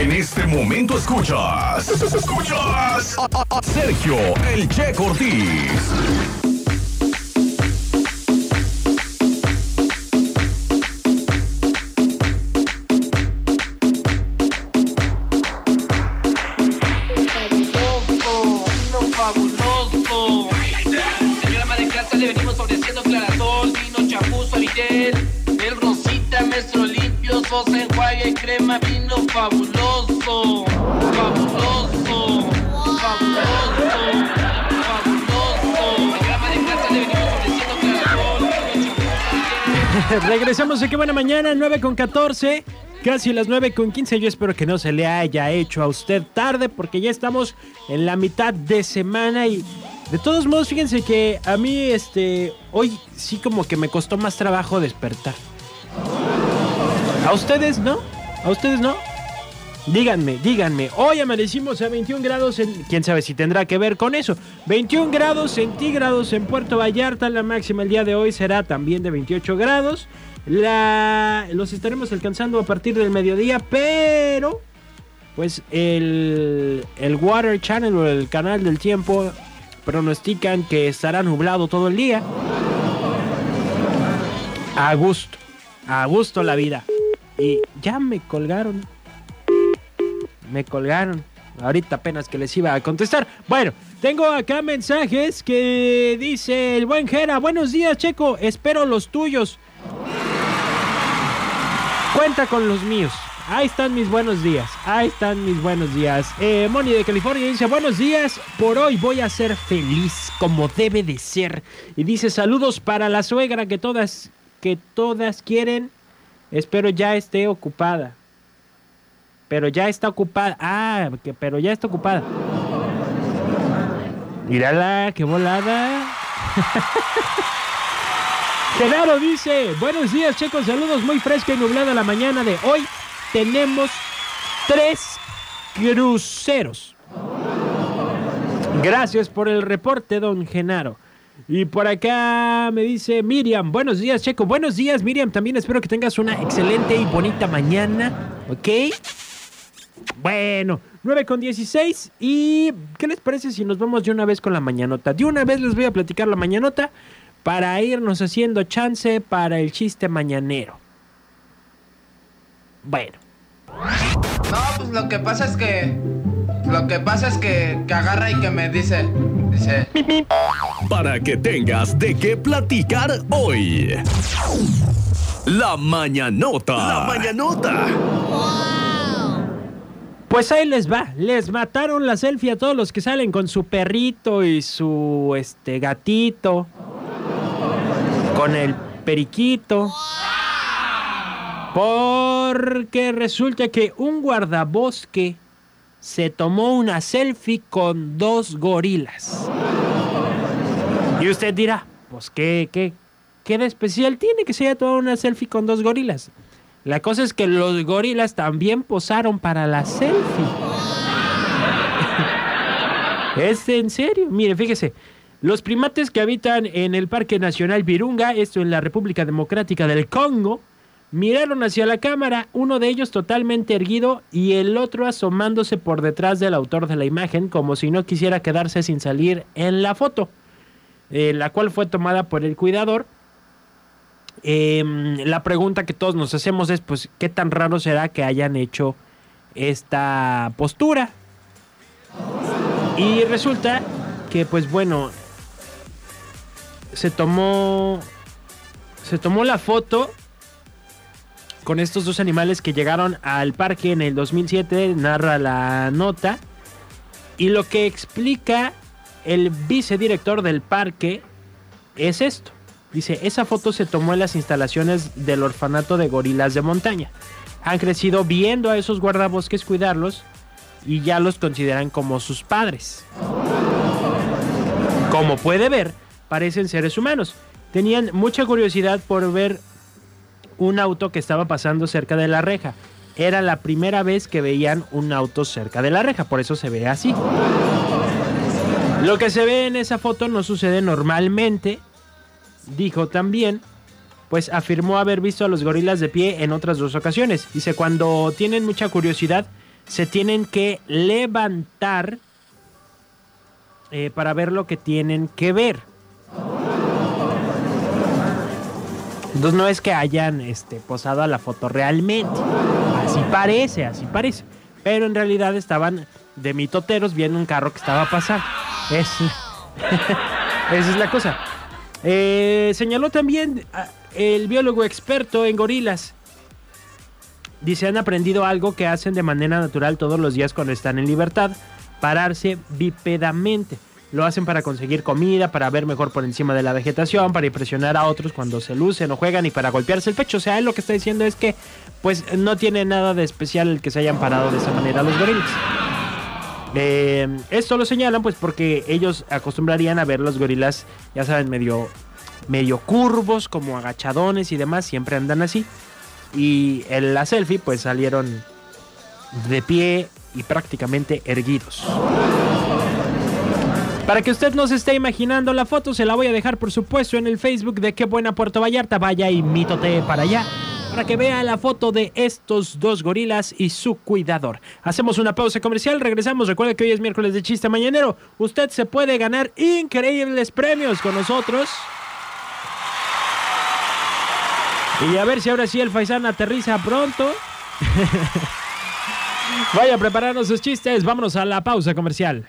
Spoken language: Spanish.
En este momento escuchas. Escuchas a, a- a Sergio El Che Cortés. fabuloso. Señora ama de casa, le venimos ofreciendo clarasol, vino champús, suavitel, fabuloso, fabuloso, fabuloso, Regresamos a qué buena mañana, 9 con 14. Casi las 9 con 15. Yo espero que no se le haya hecho a usted tarde porque ya estamos en la mitad de semana y de todos modos fíjense que a mí este hoy sí como que me costó más trabajo despertar. ¿A ustedes no? ¿A ustedes no? Díganme, díganme. Hoy amanecimos a 21 grados en... ¿Quién sabe si tendrá que ver con eso? 21 grados centígrados en Puerto Vallarta. La máxima el día de hoy será también de 28 grados. La... Los estaremos alcanzando a partir del mediodía, pero... Pues el, el Water Channel o el canal del tiempo pronostican que estará nublado todo el día. A gusto, a gusto la vida. Y ya me colgaron. Me colgaron. Ahorita apenas que les iba a contestar. Bueno, tengo acá mensajes que dice el buen Jera. Buenos días, Checo. Espero los tuyos. Cuenta con los míos. Ahí están mis buenos días. Ahí están mis buenos días. Eh, Moni de California dice, buenos días. Por hoy voy a ser feliz como debe de ser. Y dice, saludos para la suegra que todas, que todas quieren. Espero ya esté ocupada. Pero ya está ocupada. Ah, pero ya está ocupada. Mírala, qué volada. Genaro dice, buenos días chicos, saludos muy fresca y nublada la mañana de hoy. Tenemos tres cruceros. Gracias por el reporte, don Genaro. Y por acá me dice Miriam, buenos días Checo, buenos días Miriam, también espero que tengas una excelente y bonita mañana, ¿ok? Bueno, 9 con 16 y ¿qué les parece si nos vamos de una vez con la mañanota? De una vez les voy a platicar la mañanota para irnos haciendo chance para el chiste mañanero. Bueno, No, pues lo que pasa es que. Lo que pasa es que, que agarra y que me dice. Dice. Para que tengas de qué platicar hoy. La mañanota. La mañanota. Pues ahí les va, les mataron la selfie a todos los que salen con su perrito y su este gatito, con el periquito. Porque resulta que un guardabosque se tomó una selfie con dos gorilas. Y usted dirá, pues qué, qué, qué de especial tiene que se haya tomado una selfie con dos gorilas. La cosa es que los gorilas también posaron para la selfie. es en serio. Mire, fíjese. Los primates que habitan en el Parque Nacional Virunga, esto en la República Democrática del Congo, miraron hacia la cámara, uno de ellos totalmente erguido y el otro asomándose por detrás del autor de la imagen, como si no quisiera quedarse sin salir en la foto, eh, la cual fue tomada por el cuidador. Eh, la pregunta que todos nos hacemos es, pues, ¿qué tan raro será que hayan hecho esta postura? Y resulta que, pues bueno, se tomó, se tomó la foto con estos dos animales que llegaron al parque en el 2007, narra la nota. Y lo que explica el vicedirector del parque es esto. Dice, esa foto se tomó en las instalaciones del orfanato de gorilas de montaña. Han crecido viendo a esos guardabosques cuidarlos y ya los consideran como sus padres. Como puede ver, parecen seres humanos. Tenían mucha curiosidad por ver un auto que estaba pasando cerca de la reja. Era la primera vez que veían un auto cerca de la reja, por eso se ve así. Lo que se ve en esa foto no sucede normalmente, dijo también, pues afirmó haber visto a los gorilas de pie en otras dos ocasiones. Dice, cuando tienen mucha curiosidad, se tienen que levantar eh, para ver lo que tienen que ver. Entonces no es que hayan este, posado a la foto realmente. Así parece, así parece. Pero en realidad estaban de mitoteros viendo un carro que estaba pasando. Es, esa es la cosa. Eh, señaló también ah, el biólogo experto en gorilas. Dice, han aprendido algo que hacen de manera natural todos los días cuando están en libertad, pararse bípedamente. Lo hacen para conseguir comida, para ver mejor por encima de la vegetación, para impresionar a otros cuando se lucen o juegan y para golpearse el pecho. O sea, él lo que está diciendo es que pues no tiene nada de especial el que se hayan parado de esa manera los gorilas. Eh, esto lo señalan pues porque ellos acostumbrarían a ver los gorilas, ya saben, medio, medio curvos, como agachadones y demás, siempre andan así. Y en la selfie pues salieron de pie y prácticamente erguidos. Para que usted no se esté imaginando la foto, se la voy a dejar por supuesto en el Facebook de Qué Buena Puerto Vallarta. Vaya y mítote para allá para que vea la foto de estos dos gorilas y su cuidador. Hacemos una pausa comercial, regresamos. Recuerde que hoy es miércoles de chiste mañanero. Usted se puede ganar increíbles premios con nosotros. Y a ver si ahora sí el Faisán aterriza pronto. Vaya a prepararnos sus chistes. Vámonos a la pausa comercial.